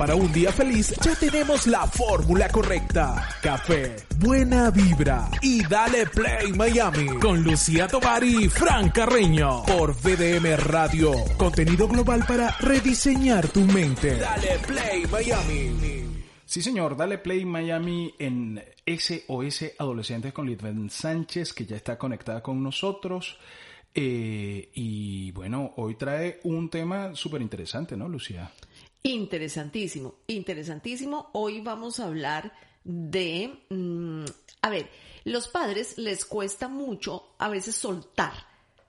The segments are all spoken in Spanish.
para un día feliz, ya tenemos la fórmula correcta. Café, buena vibra y dale play Miami con Lucía Tobar y Fran Carreño por VDM Radio. Contenido global para rediseñar tu mente. Dale play Miami. Sí, señor, dale play Miami en SOS Adolescentes con Litven Sánchez, que ya está conectada con nosotros. Eh, y bueno, hoy trae un tema súper interesante, ¿no, Lucía? Interesantísimo, interesantísimo. Hoy vamos a hablar de, mm, a ver, los padres les cuesta mucho a veces soltar,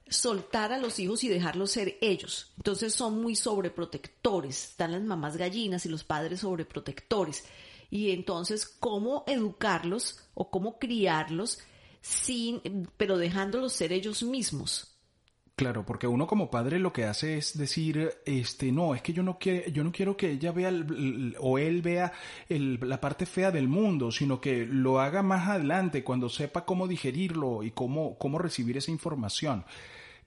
soltar a los hijos y dejarlos ser ellos. Entonces son muy sobreprotectores, están las mamás gallinas y los padres sobreprotectores. Y entonces, ¿cómo educarlos o cómo criarlos sin, pero dejándolos ser ellos mismos? Claro, porque uno como padre lo que hace es decir, este, no, es que yo no quiero, yo no quiero que ella vea o él vea la parte fea del mundo, sino que lo haga más adelante cuando sepa cómo digerirlo y cómo, cómo recibir esa información.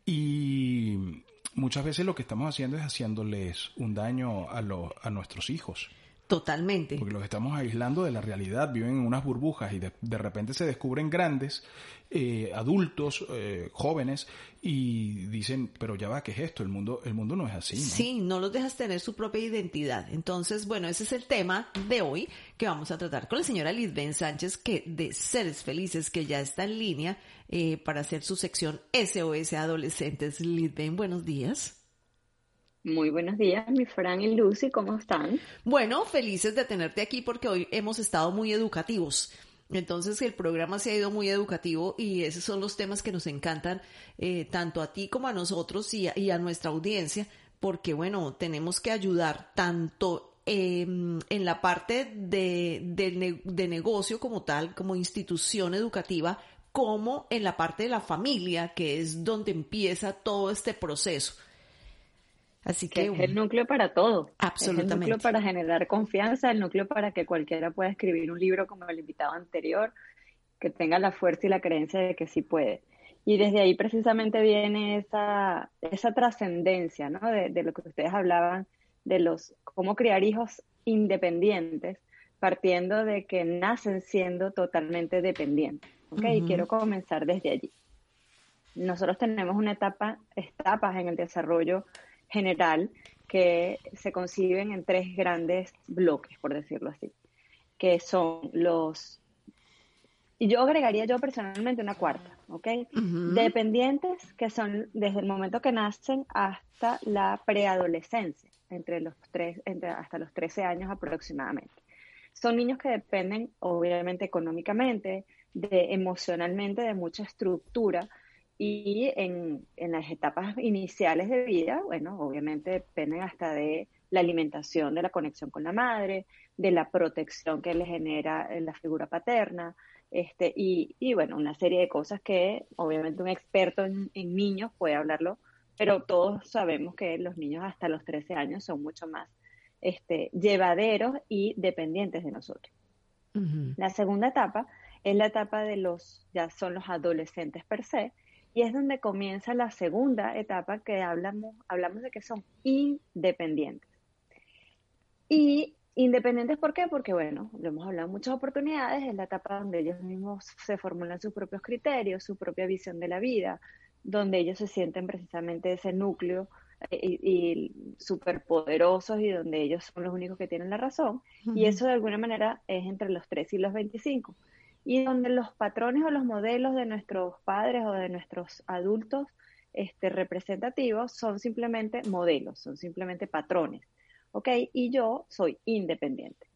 Y muchas veces lo que estamos haciendo es haciéndoles un daño a, a nuestros hijos. Totalmente. Porque los estamos aislando de la realidad, viven en unas burbujas y de, repente se descubren grandes, eh, adultos, eh, jóvenes, y dicen, pero ya va, ¿qué es esto? El mundo, el mundo no es así. ¿no? Sí, no los dejas tener su propia identidad. Entonces, bueno, ese es el tema de hoy que vamos a tratar con la señora Lisbeth Sánchez, que de Seres Felices, que ya está en línea eh, para hacer su sección SOS Adolescentes. Lisbeth, buenos días. Muy buenos días, mi Fran y Lucy, ¿cómo están? Bueno, felices de tenerte aquí porque hoy hemos estado muy educativos. Entonces el programa se ha ido muy educativo y esos son los temas que nos encantan eh, tanto a ti como a nosotros y a, nuestra audiencia, porque bueno, tenemos que ayudar tanto em, en la parte de, de negocio como tal, como institución educativa, como en la parte de la familia, que es donde empieza todo este proceso. Así que, es el núcleo para todo. Absolutamente. el núcleo para generar confianza, el núcleo para que cualquiera pueda escribir un libro como el invitado anterior, que tenga la fuerza y la creencia de que sí puede. Y desde ahí precisamente viene esa, esa trascendencia, ¿no? De, de, lo que ustedes hablaban, de los cómo criar hijos independientes, partiendo de que nacen siendo totalmente dependientes. ¿ok? Y quiero comenzar desde allí. Nosotros tenemos una etapa, etapas en el desarrollo general que se conciben en tres grandes bloques, por decirlo así, que son los... Y yo agregaría yo personalmente una cuarta, ¿ok? Dependientes, que son desde el momento que nacen hasta la preadolescencia, entre los tres, entre, hasta los 13 años aproximadamente. Son niños que dependen, obviamente, económicamente, de emocionalmente, de mucha estructura, y en, en, las etapas iniciales de vida, bueno, obviamente dependen hasta de la alimentación, de la conexión con la madre, de la protección que le genera la figura paterna, este, y, y bueno, una serie de cosas que obviamente un experto en, niños puede hablarlo, pero todos sabemos que los niños hasta los 13 años son mucho más este, llevaderos y dependientes de nosotros. La segunda etapa es la etapa de los, ya son los adolescentes per se, y es donde comienza la segunda etapa que hablamos, hablamos de que son independientes. Y independientes, ¿por qué? Porque, bueno, lo hemos hablado en muchas oportunidades, es la etapa donde ellos mismos se formulan sus propios criterios, su propia visión de la vida, donde ellos se sienten precisamente ese núcleo eh, y, súper poderosos y donde ellos son los únicos que tienen la razón. Y eso de alguna manera es entre los 3 y los 25 y donde los patrones o los modelos de nuestros padres o de nuestros adultos este, representativos son simplemente modelos, son simplemente patrones, ¿ok? Y yo soy independiente.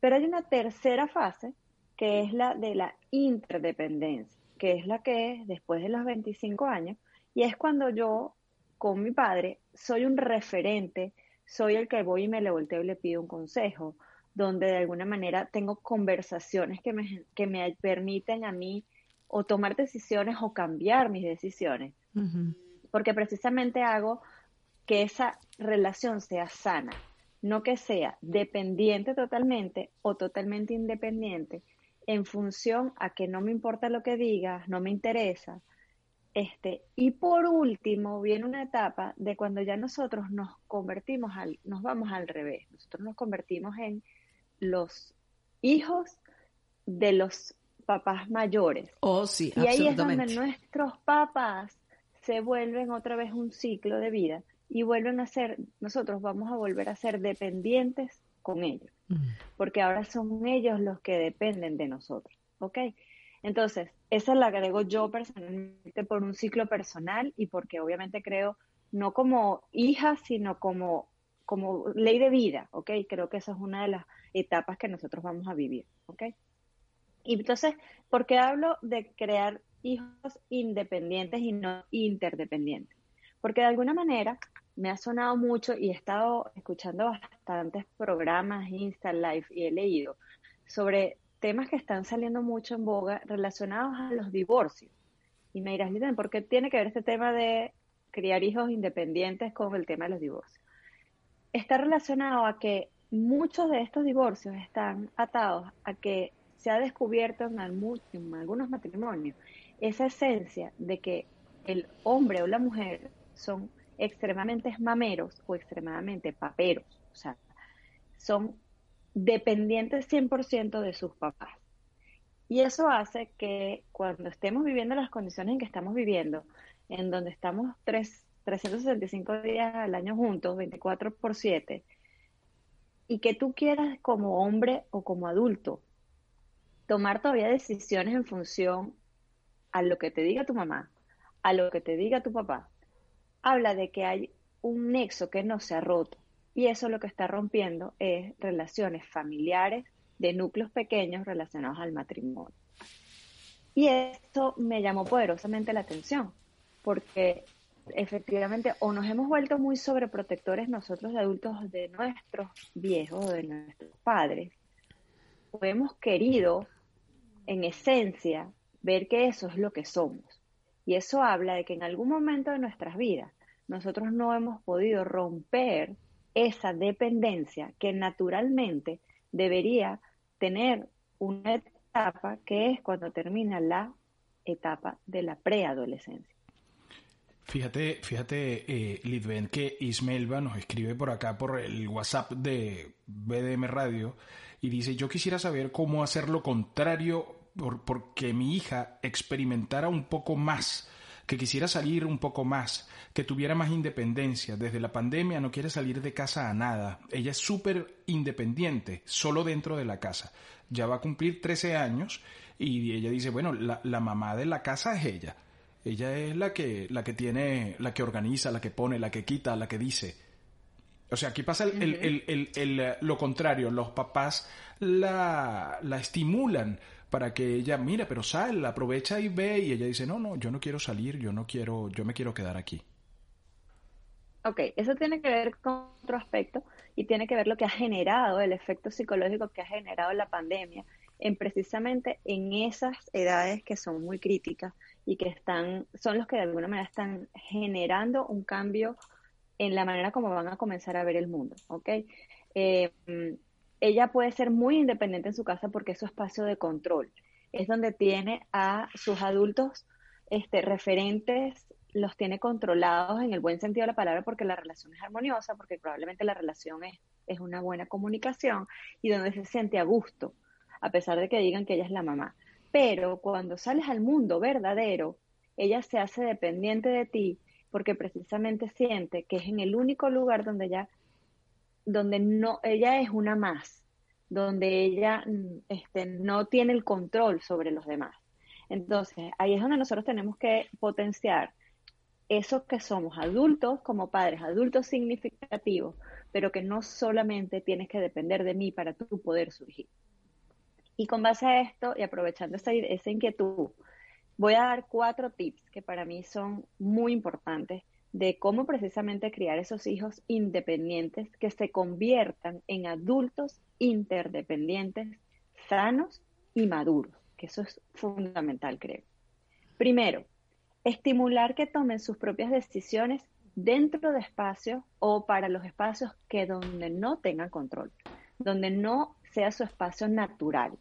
Pero hay una tercera fase que es la de la interdependencia, que es la que es después de los 25 años, y es cuando yo, con mi padre, soy un referente, soy el que voy y me le volteo y le pido un consejo, donde de alguna manera tengo conversaciones que me, que me permiten a mí o tomar decisiones o cambiar mis decisiones. Porque precisamente hago que esa relación sea sana, no que sea dependiente totalmente o totalmente independiente en función a que no me importa lo que digas, no me interesa, Este, y por último, viene una etapa de cuando ya nosotros nos convertimos al, nos vamos al revés. Nosotros nos convertimos en los hijos de los papás mayores. Oh, sí, y ahí es donde nuestros papás se vuelven otra vez un ciclo de vida y vuelven a ser, nosotros vamos a volver a ser dependientes con ellos, mm. porque ahora son ellos los que dependen de nosotros, ¿ok? Entonces, esa la agrego yo personalmente por un ciclo personal y porque obviamente creo, no como hija, sino como, como ley de vida, ¿ok? Creo que esa es una de las etapas que nosotros vamos a vivir, ¿ok? Y entonces, ¿por qué hablo de crear hijos independientes y no interdependientes. Porque de alguna manera me ha sonado mucho y he estado escuchando bastantes programas, Insta Live, y he leído sobre temas que están saliendo mucho en boga relacionados a los divorcios. Y me dirás, Liden, ¿por qué tiene que ver este tema de criar hijos independientes con el tema de los divorcios? Está relacionado a que muchos de estos divorcios están atados a que se ha descubierto en, algunos matrimonios esa esencia de que el hombre o la mujer son extremadamente mameros o extremadamente paperos, o sea, son dependientes 100% de sus papás. Y eso hace que cuando estemos viviendo las condiciones en que estamos viviendo, en donde estamos 3, 365 días al año juntos, 24 por 7, y que tú quieras como hombre o como adulto tomar todavía decisiones en función a lo que te diga tu mamá, a lo que te diga tu papá, habla de que hay un nexo que no se ha roto. Y eso lo que está rompiendo es relaciones familiares de núcleos pequeños relacionados al matrimonio. Y esto me llamó poderosamente la atención, porque efectivamente o nos hemos vuelto muy sobreprotectores nosotros de adultos de nuestros viejos, de nuestros padres, o hemos querido en esencia ver que eso es lo que somos. Y eso habla de que en algún momento de nuestras vidas nosotros no hemos podido romper esa dependencia que naturalmente debería tener una etapa que es cuando termina la etapa de la preadolescencia. Fíjate, fíjate, eh, Lidven, que Ismelva nos escribe por acá por el WhatsApp de BDM Radio y dice, yo quisiera saber cómo hacer lo contrario porque mi hija experimentara un poco más, que quisiera salir un poco más, que tuviera más independencia. Desde la pandemia no quiere salir de casa a nada. Ella es súper independiente, solo dentro de la casa. Ya va a cumplir 13 años y ella dice, bueno, la, la mamá de la casa es ella. Ella es la que, la que tiene, la que organiza, la que pone, la que quita, la que dice. O sea, aquí pasa el, el, el, el, lo contrario. Los papás la, la estimulan para que ella, mira, pero sal, aprovecha y ve, y ella dice, no, no, yo no quiero salir, yo no quiero, yo me quiero quedar aquí. Ok, eso tiene que ver con otro aspecto y tiene que ver lo que ha generado, el efecto psicológico que ha generado la pandemia, en precisamente en esas edades que son muy críticas y que están, son los que de alguna manera están generando un cambio en la manera como van a comenzar a ver el mundo, ¿ok? Eh, ella puede ser muy independiente en su casa porque es su espacio de control. Es donde tiene a sus adultos este, referentes, los tiene controlados en el buen sentido de la palabra porque la relación es armoniosa, porque probablemente la relación es, es una buena comunicación y donde se siente a gusto, a pesar de que digan que ella es la mamá. Pero cuando sales al mundo verdadero, ella se hace dependiente de ti porque precisamente siente que es en el único lugar donde ella donde no, ella es una más, donde ella mm, este, no tiene el control sobre los demás. Entonces, ahí es donde nosotros tenemos que potenciar eso que somos adultos como padres, adultos significativos, pero que no solamente tienes que depender de mí para tú poder surgir. Y con base a esto y aprovechando esa, inquietud, voy a dar cuatro tips que para mí son muy importantes de cómo precisamente criar esos hijos independientes que se conviertan en adultos interdependientes, sanos y maduros, que eso es fundamental, creo. Primero, estimular que tomen sus propias decisiones dentro de espacios o para los espacios que donde no tengan control, donde no sea su espacio natural.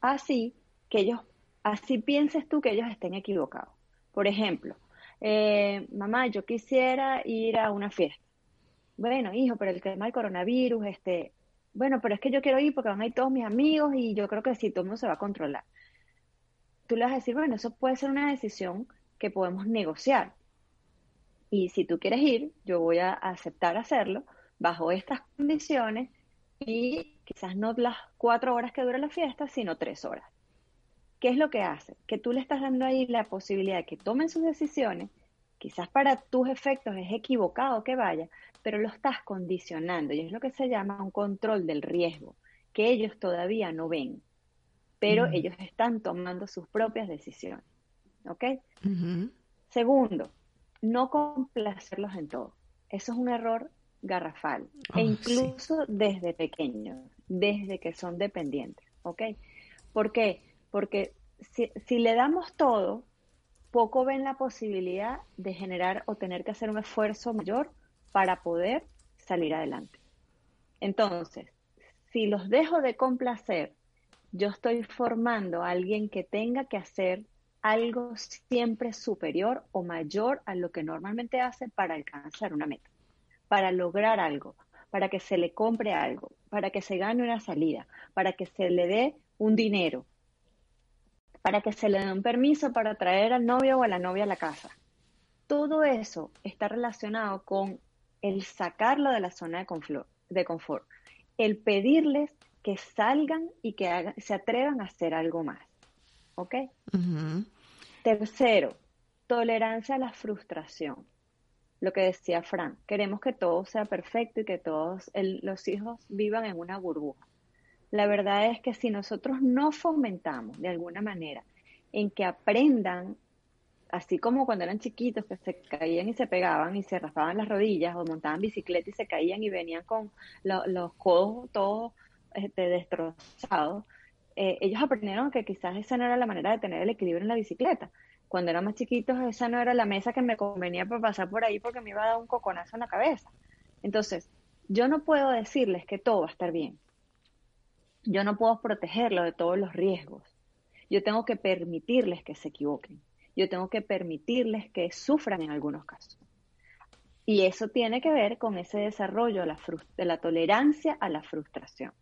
Así que ellos, así pienses tú que ellos estén equivocados Por ejemplo, eh, mamá, yo quisiera ir a una fiesta. Bueno, hijo, pero el tema del coronavirus, este, bueno, pero es que yo quiero ir porque van a ir todos mis amigos y yo creo que si todo el mundo se va a controlar. Tú le vas a decir, bueno, eso puede ser una decisión que podemos negociar. Y si tú quieres ir, yo voy a aceptar hacerlo bajo estas condiciones y quizás no las cuatro horas que dura la fiesta, sino tres horas. ¿Qué es lo que hace? Que tú le estás dando ahí la posibilidad de que tomen sus decisiones, quizás para tus efectos es equivocado que vaya, pero lo estás condicionando y es lo que se llama un control del riesgo, que ellos todavía no ven, pero mm. ellos están tomando sus propias decisiones. ¿Ok? Segundo, no complacerlos en todo. Eso es un error garrafal, e incluso desde pequeños, desde que son dependientes. ¿Ok? ¿Por qué? Porque si, si le damos todo, poco ven la posibilidad de generar o tener que hacer un esfuerzo mayor para poder salir adelante. Entonces, si los dejo de complacer, yo estoy formando a alguien que tenga que hacer algo siempre superior o mayor a lo que normalmente hace para alcanzar una meta, para lograr algo, para que se le compre algo, para que se gane una salida, para que se le dé un dinero, para que se le dé un permiso para traer al novio o a la novia a la casa. Todo eso está relacionado con el sacarlo de la zona de confort, el pedirles que salgan y que se atrevan a hacer algo más. ¿Ok? Tercero, tolerancia a la frustración. Lo que decía Fran, queremos que todo sea perfecto y que todos los hijos vivan en una burbuja. La verdad es que si nosotros no fomentamos de alguna manera en que aprendan, así como cuando eran chiquitos que se caían y se pegaban y se raspaban las rodillas o montaban bicicleta y se caían y venían con los codos todos este, destrozados, eh, ellos aprendieron que quizás esa no era la manera de tener el equilibrio en la bicicleta. Cuando eran más chiquitos, esa no era la mesa que me convenía para pasar por ahí porque me iba a dar un coconazo en la cabeza. Entonces, yo no puedo decirles que todo va a estar bien yo no puedo protegerlo de todos los riesgos. Yo tengo que permitirles que se equivoquen. Yo tengo que permitirles que sufran en algunos casos. Y eso tiene que ver con ese desarrollo de la tolerancia a la frustración.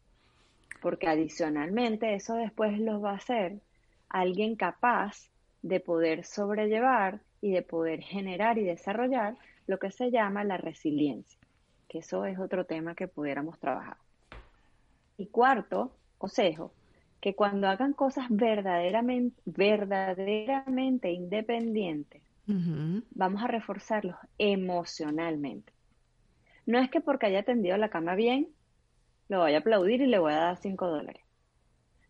Porque adicionalmente eso después los va a hacer alguien capaz de poder sobrellevar y de poder generar y desarrollar lo que se llama la resiliencia, que eso es otro tema que pudiéramos trabajar. Y cuarto consejo, que cuando hagan cosas verdaderamente, verdaderamente independientes, vamos a reforzarlos emocionalmente. No es que porque haya tendido la cama bien, lo vaya a aplaudir y le voy a dar cinco dólares.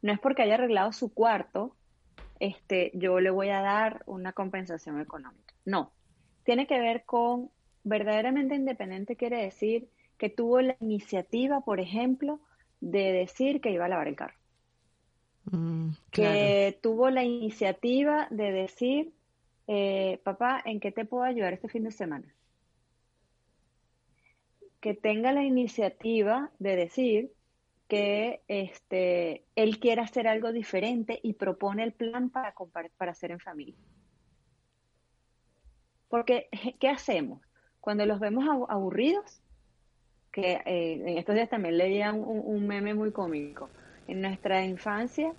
No es porque haya arreglado su cuarto, este, yo le voy a dar una compensación económica. No, tiene que ver con verdaderamente independiente quiere decir que tuvo la iniciativa, por ejemplo, de decir que iba a lavar el carro. Mm, que tuvo la iniciativa de decir, eh, papá, ¿en qué te puedo ayudar este fin de semana? Que tenga la iniciativa de decir que este, él quiere hacer algo diferente y propone el plan para, para hacer en familia. Porque, ¿qué hacemos? Cuando los vemos aburridos, que eh, en estos días también leía un, meme muy cómico. En nuestra infancia,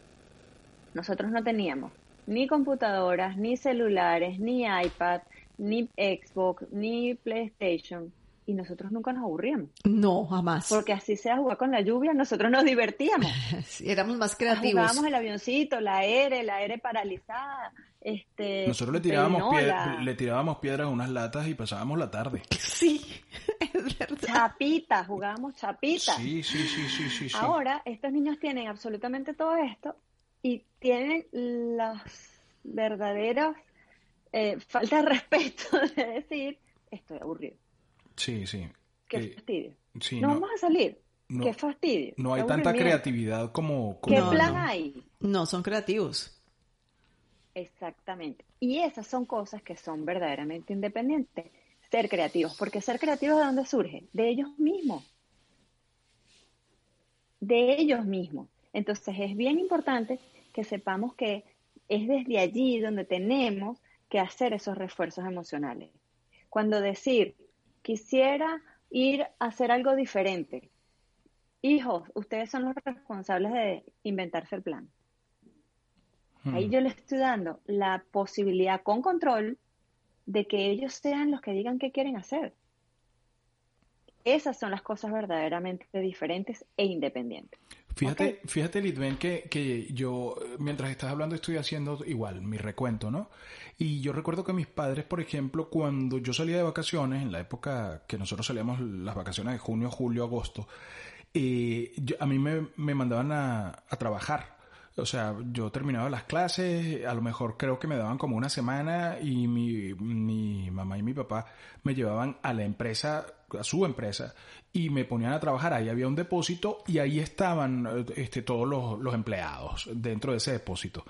nosotros no teníamos ni computadoras, ni celulares, ni iPad, ni Xbox, ni PlayStation. Y nosotros nunca nos aburríamos. No, jamás. Porque así sea jugar con la lluvia, nosotros nos divertíamos. éramos más creativos. Jugábamos el avioncito, la R, la R paralizada. Este, Nosotros le tirábamos, le tirábamos piedras a unas latas y pasábamos la tarde. Sí, es verdad. Chapita, jugábamos chapita. Sí, sí, sí, sí, sí, Ahora, estos niños tienen absolutamente todo esto y tienen las verdaderas eh, falta de respeto de decir, estoy aburrido. Sí, sí. Qué eh, fastidio. no, vamos a salir. Qué fastidio. No hay tanta creatividad como... ¿Qué plan hay? No, son creativos. Exactamente. Y esas son cosas que son verdaderamente independientes. Ser creativos. Porque ser creativos de dónde surge? De ellos mismos. De ellos mismos. Entonces es bien importante que sepamos que es desde allí donde tenemos que hacer esos refuerzos emocionales. Cuando decir, quisiera ir a hacer algo diferente. Hijos, ustedes son los responsables de inventarse el plan. Ahí hmm. yo les estoy dando la posibilidad con control de que ellos sean los que digan qué quieren hacer. Esas son las cosas verdaderamente diferentes e independientes. Fíjate, fíjate Lidben, que, que yo, mientras estás hablando, estoy haciendo igual mi recuento, ¿no? Y yo recuerdo que mis padres, por ejemplo, cuando yo salía de vacaciones, en la época que nosotros salíamos las vacaciones de junio, julio, agosto, eh, a mí me, me mandaban a, a trabajar o sea, yo terminaba las clases, a lo mejor creo que me daban como una semana y mi, mi mamá y mi papá me llevaban a la empresa, a su empresa, y me ponían a trabajar. Ahí había un depósito y ahí estaban este, todos los, los empleados dentro de ese depósito.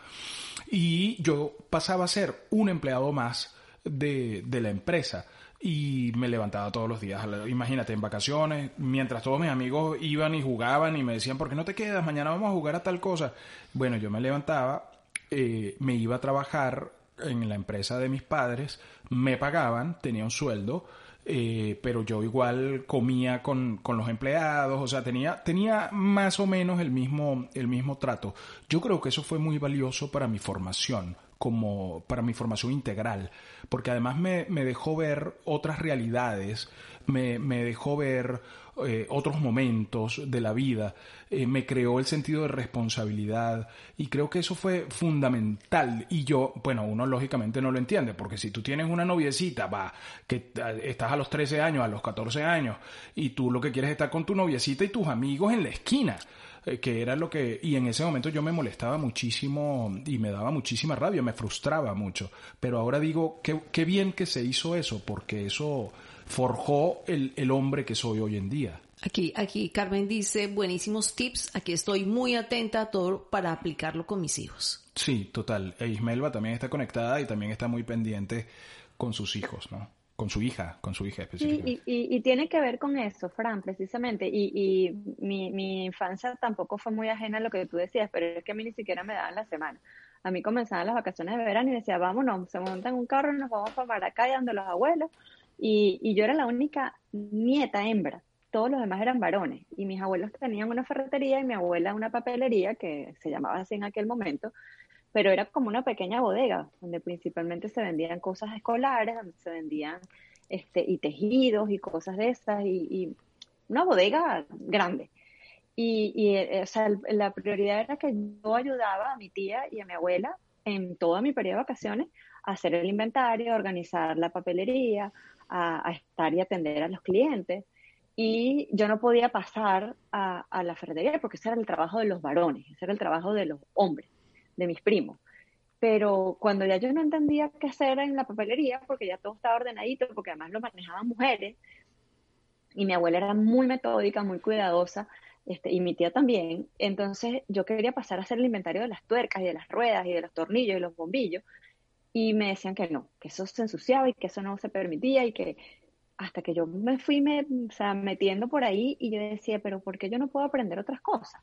Y yo pasaba a ser un empleado más de, de la empresa y me levantaba todos los días. Imagínate, en vacaciones, mientras todos mis amigos iban y jugaban y me decían, ¿por qué no te quedas? Mañana vamos a jugar a tal cosa. Bueno, yo me levantaba, eh, me iba a trabajar en la empresa de mis padres, me pagaban, tenía un sueldo, eh, pero yo igual comía con, con, los empleados, o sea, tenía, tenía más o menos el mismo, el mismo trato. Yo creo que eso fue muy valioso para mi formación como para mi formación integral, porque además me, me dejó ver otras realidades, me, me dejó ver eh, otros momentos de la vida, eh, me creó el sentido de responsabilidad y creo que eso fue fundamental y yo, bueno, uno lógicamente no lo entiende, porque si tú tienes una noviecita, va, que estás a los 13 años, a los 14 años y tú lo que quieres es estar con tu noviecita y tus amigos en la esquina, que era lo que, y en ese momento yo me molestaba muchísimo y me daba muchísima rabia, me frustraba mucho, pero ahora digo, qué, qué bien que se hizo eso, porque eso forjó el, el hombre que soy hoy en día. Aquí, aquí Carmen dice, buenísimos tips, aquí estoy muy atenta a todo para aplicarlo con mis hijos. Sí, total. E Ismelva también está conectada y también está muy pendiente con sus hijos, ¿no? Con su hija, con su hija específicamente. y, y, tiene que ver con eso, Fran, precisamente. Y, y mi, mi, infancia tampoco fue muy ajena a lo que tú decías, pero es que a mí ni siquiera me daban la semana. A mí comenzaban las vacaciones de verano y decía, vámonos, se montan un carro y nos vamos para Maracay, donde los abuelos. Y, y yo era la única nieta hembra. Todos los demás eran varones. Y mis abuelos tenían una ferretería y mi abuela una papelería, que se llamaba así en aquel momento pero era como una pequeña bodega donde principalmente se vendían cosas escolares, donde se vendían este, y tejidos y cosas de esas, y, una bodega grande. Y, y eh, o sea, la prioridad era que yo ayudaba a mi tía y a mi abuela en todo mi periodo de vacaciones a hacer el inventario, a organizar la papelería, a, estar y atender a los clientes. Y yo no podía pasar a, a la ferretería porque ese era el trabajo de los varones, ese era el trabajo de los hombres de mis primos. Pero cuando ya yo no entendía qué hacer en la papelería, porque ya todo estaba ordenadito, porque además lo manejaban mujeres, y mi abuela era muy metódica, muy cuidadosa, este, y mi tía también, entonces yo quería pasar a hacer el inventario de las tuercas y de las ruedas y de los tornillos y los bombillos, y me decían que no, que eso se ensuciaba y que eso no se permitía y que hasta que yo me fui me, metiendo por ahí y yo decía, pero ¿por qué yo no puedo aprender otras cosas?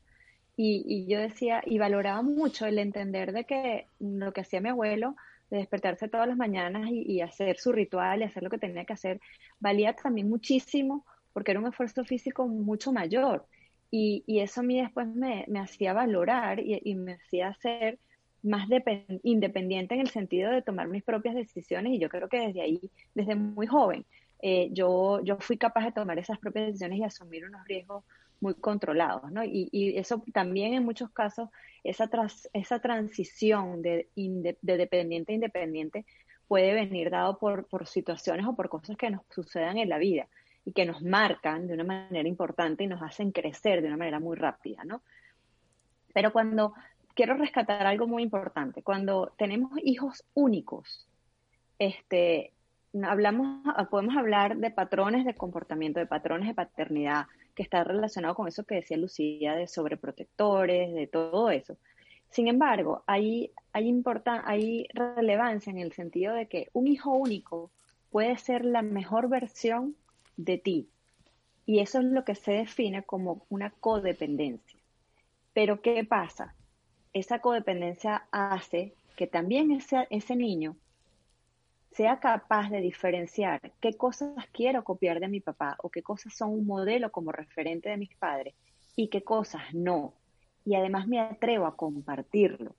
Y, yo decía, y valoraba mucho el entender de que lo que hacía mi abuelo, de despertarse todas las mañanas y, hacer su ritual y hacer lo que tenía que hacer, valía también muchísimo porque era un esfuerzo físico mucho mayor. Y, eso a mí después me, hacía valorar y, me hacía ser más independiente en el sentido de tomar mis propias decisiones y yo creo que desde ahí, desde muy joven, eh, yo, yo fui capaz de tomar esas propias decisiones y asumir unos riesgos muy controlados, ¿no? Y, y, eso también en muchos casos, esa, tras, esa transición de, de dependiente a independiente puede venir dado por, por situaciones o por cosas que nos sucedan en la vida y que nos marcan de una manera importante y nos hacen crecer de una manera muy rápida, ¿no? Pero cuando quiero rescatar algo muy importante, cuando tenemos hijos únicos, este, hablamos, podemos hablar de patrones de comportamiento, de patrones de paternidad, que está relacionado con eso que decía Lucía de sobreprotectores, de todo eso. Sin embargo, hay, hay, hay relevancia en el sentido de que un hijo único puede ser la mejor versión de ti. Y eso es lo que se define como una codependencia. Pero ¿qué pasa? Esa codependencia hace que también ese, ese niño sea capaz de diferenciar qué cosas quiero copiar de mi papá o qué cosas son un modelo como referente de mis padres y qué cosas no. Y además me atrevo a compartirlo.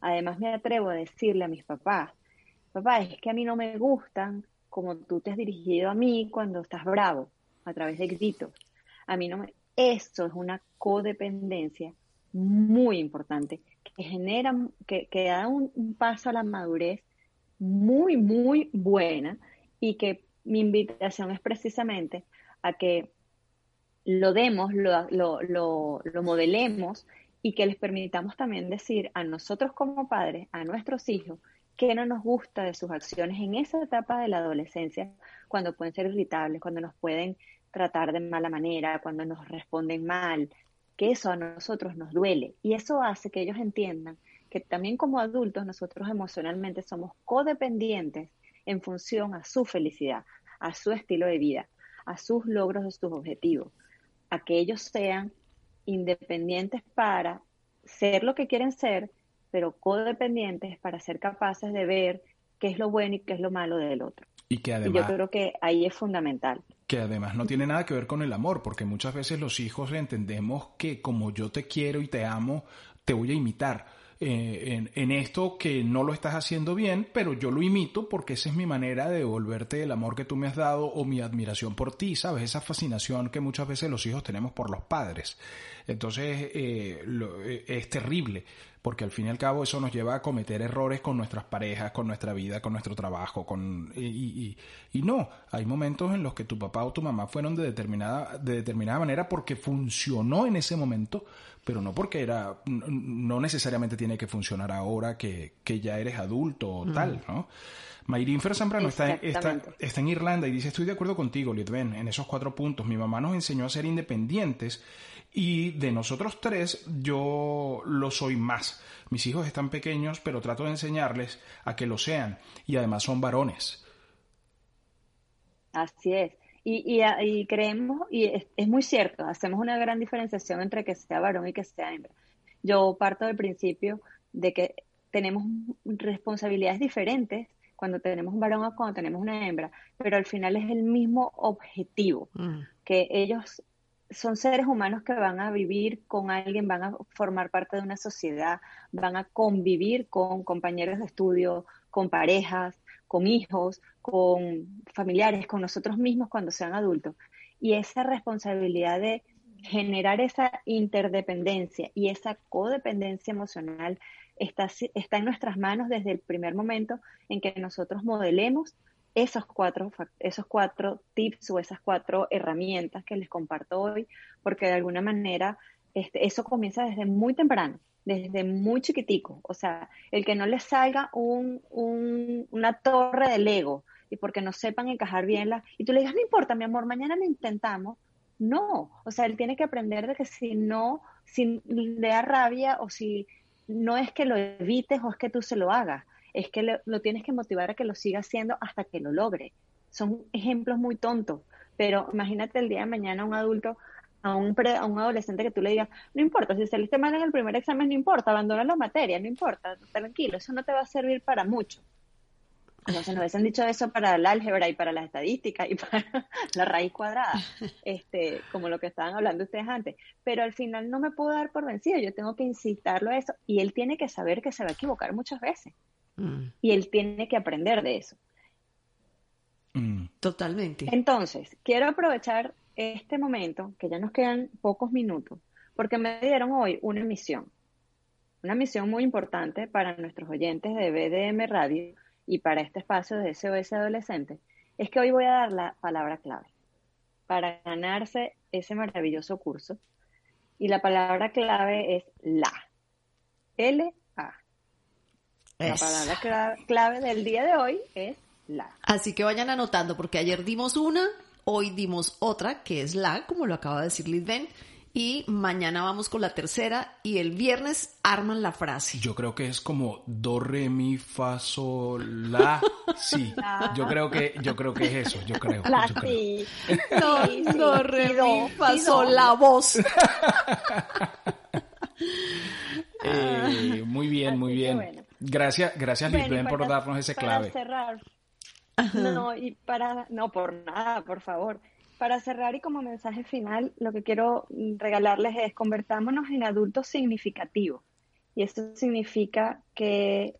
Además me atrevo a decirle a mis papás, papá, es que a mí no me gustan como tú te has dirigido a mí cuando estás bravo, a través de gritos. A mí no me... Eso es una codependencia muy importante que genera, que, que da un, paso a la madurez muy, muy buena y que mi invitación es precisamente a que lo demos, lo, lo, lo, lo, modelemos y que les permitamos también decir a nosotros como padres, a nuestros hijos, qué no nos gusta de sus acciones en esa etapa de la adolescencia, cuando pueden ser irritables, cuando nos pueden tratar de mala manera, cuando nos responden mal, que eso a nosotros nos duele. Y eso hace que ellos entiendan que también como adultos nosotros emocionalmente somos codependientes en función a su felicidad, a su estilo de vida, a sus logros de sus objetivos, a que ellos sean independientes para ser lo que quieren ser pero codependientes para ser capaces de ver qué es lo bueno y qué es lo malo del otro. Y que además... yo creo que ahí es fundamental. Que además no tiene nada que ver con el amor, porque muchas veces los hijos entendemos que como yo te quiero y te amo, te voy a imitar eh, en, esto que no lo estás haciendo bien, pero yo lo imito porque esa es mi manera de devolverte el amor que tú me has dado o mi admiración por ti, ¿sabes? Esa fascinación que muchas veces los hijos tenemos por los padres. Entonces eh, eh, es terrible porque al fin y al cabo eso nos lleva a cometer errores con nuestras parejas, con nuestra vida, con nuestro trabajo, con y, y, y, no, hay momentos en los que tu papá o tu mamá fueron de determinada, de determinada manera porque funcionó en ese momento, pero no porque era, no necesariamente tiene que funcionar ahora que, que ya eres adulto o tal, ¿no? Mayrin Fer Zambrano está, está, está, en Irlanda y dice, estoy de acuerdo contigo, Litven, en esos cuatro puntos. Mi mamá nos enseñó a ser independientes y de nosotros tres, yo lo soy más. Mis hijos están pequeños, pero trato de enseñarles a que lo sean. Y además son varones. Así es. Y, y, creemos, y es, muy cierto, hacemos una gran diferenciación entre que sea varón y que sea hembra. Yo parto del principio de que tenemos responsabilidades diferentes cuando tenemos un varón o cuando tenemos una hembra, pero al final es el mismo objetivo, mm. que ellos son seres humanos que van a vivir con alguien, van a formar parte de una sociedad, van a convivir con compañeros de estudio, con parejas, con hijos, con familiares, con nosotros mismos cuando sean adultos. Y esa responsabilidad de generar esa interdependencia y esa codependencia emocional está, está en nuestras manos desde el primer momento en que nosotros modelemos esos cuatro, esos cuatro tips o esas cuatro herramientas que les comparto hoy, porque de alguna manera este, eso comienza desde muy temprano, desde muy chiquitico. O sea, el que no les salga un, una torre de Lego y porque no sepan encajar bien la... Y tú le digas, no importa, mi amor, mañana lo intentamos. No, o sea, él tiene que aprender de que si no, si le da rabia o si no es que lo evites o es que tú se lo hagas, es que lo, tienes que motivar a que lo siga haciendo hasta que lo logre. Son ejemplos muy tontos, pero imagínate el día de mañana un adulto, a un, a un adolescente que tú le digas, no importa, si saliste mal en el primer examen, no importa, abandona la materia, no importa, tranquilo, eso no te va a servir para mucho. Entonces nos hubiesen dicho eso para el álgebra y para la estadística y para la raíz cuadrada, este, como lo que estaban hablando ustedes antes. Pero al final no me puedo dar por vencido, yo tengo que incitarlo a eso y él tiene que saber que se va a equivocar muchas veces. Mm. Y él tiene que aprender de eso. Mm. Totalmente. Entonces, quiero aprovechar este momento, que ya nos quedan pocos minutos, porque me dieron hoy una misión. Una misión muy importante para nuestros oyentes de BDM Radio y para este espacio de SOS Adolescente. Es que hoy voy a dar la palabra clave para ganarse ese maravilloso curso. Y la palabra clave es la. L la palabra clave del día de hoy es la. Así que vayan anotando, porque ayer dimos una, hoy dimos otra, que es la, como lo acaba de decir Ben, y mañana vamos con la tercera y el viernes arman la frase. Yo creo que es como do re mi fa sol la sí. Yo creo que yo creo que es eso, yo creo. La sí. Do, re mi fa sol la voz. Eh, muy bien, muy bien. Gracias, gracias bueno, por darnos ese clave. Para cerrar, No, y para, no, por nada, por favor. Para cerrar y como mensaje final, lo que quiero regalarles es convertámonos en adultos significativos. Y eso significa que,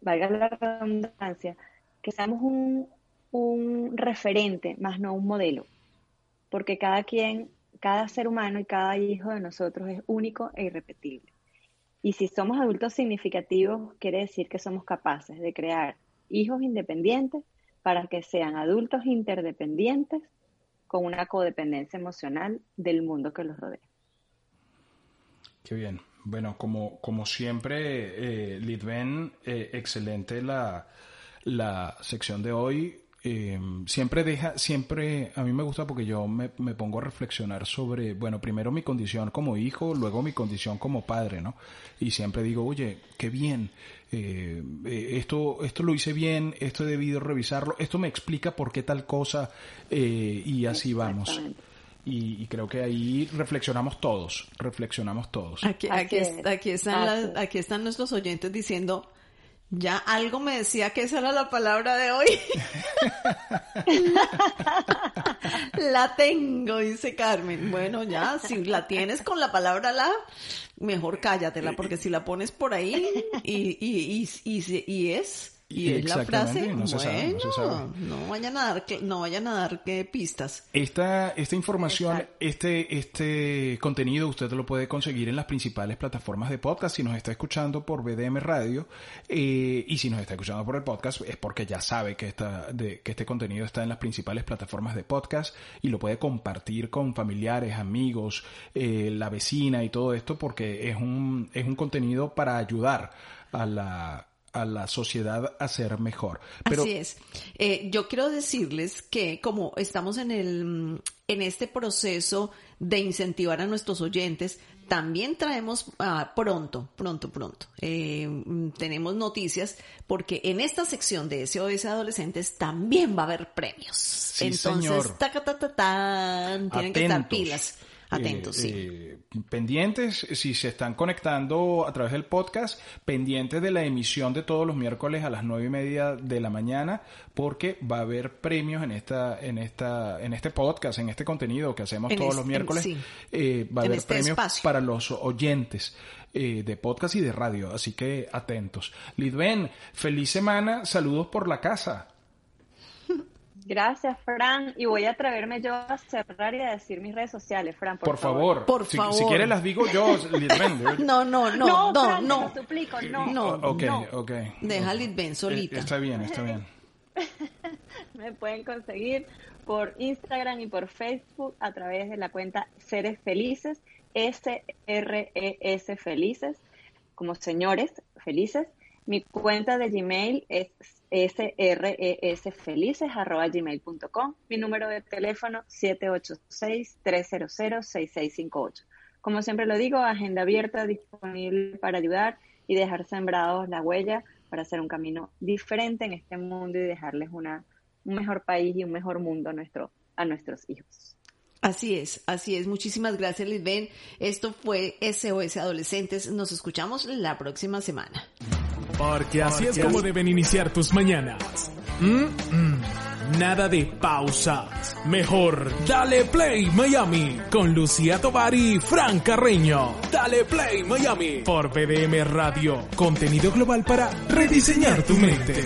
valga la redundancia, que seamos un, un referente, más no un modelo. Porque cada quien, cada ser humano y cada hijo de nosotros es único e irrepetible. Y si somos adultos significativos, quiere decir que somos capaces de crear hijos independientes para que sean adultos interdependientes con una codependencia emocional del mundo que los rodea. Qué bien. Bueno, como, como siempre, eh, eh, excelente la, la sección de hoy. Eh, siempre deja, siempre, a mí me gusta porque yo me, me, pongo a reflexionar sobre, bueno, primero mi condición como hijo, luego mi condición como padre, ¿no? Y siempre digo, oye, qué bien, eh, eh, esto, esto lo hice bien, esto he debido revisarlo, esto me explica por qué tal cosa, eh, y así vamos. Y, y, creo que ahí reflexionamos todos, reflexionamos todos. Aquí, aquí, aquí están, la, aquí están nuestros oyentes diciendo, ya algo me decía que esa era la palabra de hoy. la tengo, dice Carmen. Bueno, ya, si la tienes con la palabra la, mejor cállatela, porque si la pones por ahí y, y, y, y, y es y es la frase, no bueno, no, vayan a dar, no vayan a dar ¿qué, pistas. Esta, esta información, este, este contenido usted lo puede conseguir en las principales plataformas de podcast. Si nos está escuchando por BDM Radio eh, y si nos está escuchando por el podcast es porque ya sabe que, esta, de, que este contenido está en las principales plataformas de podcast y lo puede compartir con familiares, amigos, eh, la vecina y todo esto porque es un, es un contenido para ayudar a la a la sociedad a ser mejor. Pero... Así es. Eh, yo quiero decirles que como estamos en el en este proceso de incentivar a nuestros oyentes, también traemos ah, pronto, pronto, pronto. Eh, tenemos noticias porque en esta sección de SOS Adolescentes también va a haber premios. Entonces, ta, ta, ta, tienen que estar pilas. Atentos, sí. Eh, pendientes, si se están conectando a través del podcast, pendientes de la emisión de todos los miércoles a las nueve y media de la mañana, porque va a haber premios en esta, en esta, en este podcast, en este contenido que hacemos todos los miércoles. Eh, va a haber este premios para los oyentes. Eh, de podcast y de radio, así que atentos. Lidben, feliz semana, saludos por la casa. Gracias, Fran. Y voy a atreverme yo a cerrar y a decir mis redes sociales, Fran. Por, favor. Por si, favor. Si quieres las digo yo, Lidben. no, no, no, no, no. no. Te suplico, no. No, ok, ok. Deja Lidben solita. Está bien, está bien. Me pueden conseguir por Instagram y por Facebook a través de la cuenta Seres Felices, S-R-E-S Felices, como señores felices. Mi cuenta de Gmail es sresfelices.gmail.com. Mi número de teléfono 786-300-6658. Como siempre lo digo, agenda abierta, disponible para ayudar y dejar sembrados la huella para hacer un camino diferente en este mundo y dejarles una, un mejor país y un mejor mundo a, a nuestros hijos. Así es, así es. Muchísimas gracias, Lisbeth. Esto fue SOS Adolescentes. Nos escuchamos la próxima semana. Porque así es como deben iniciar tus mañanas. Mm, mm. Nada de pausas. Mejor, dale play Miami con Lucía Tovar y Fran Carreño. Dale play Miami por BDM Radio. Contenido global para rediseñar tu mente.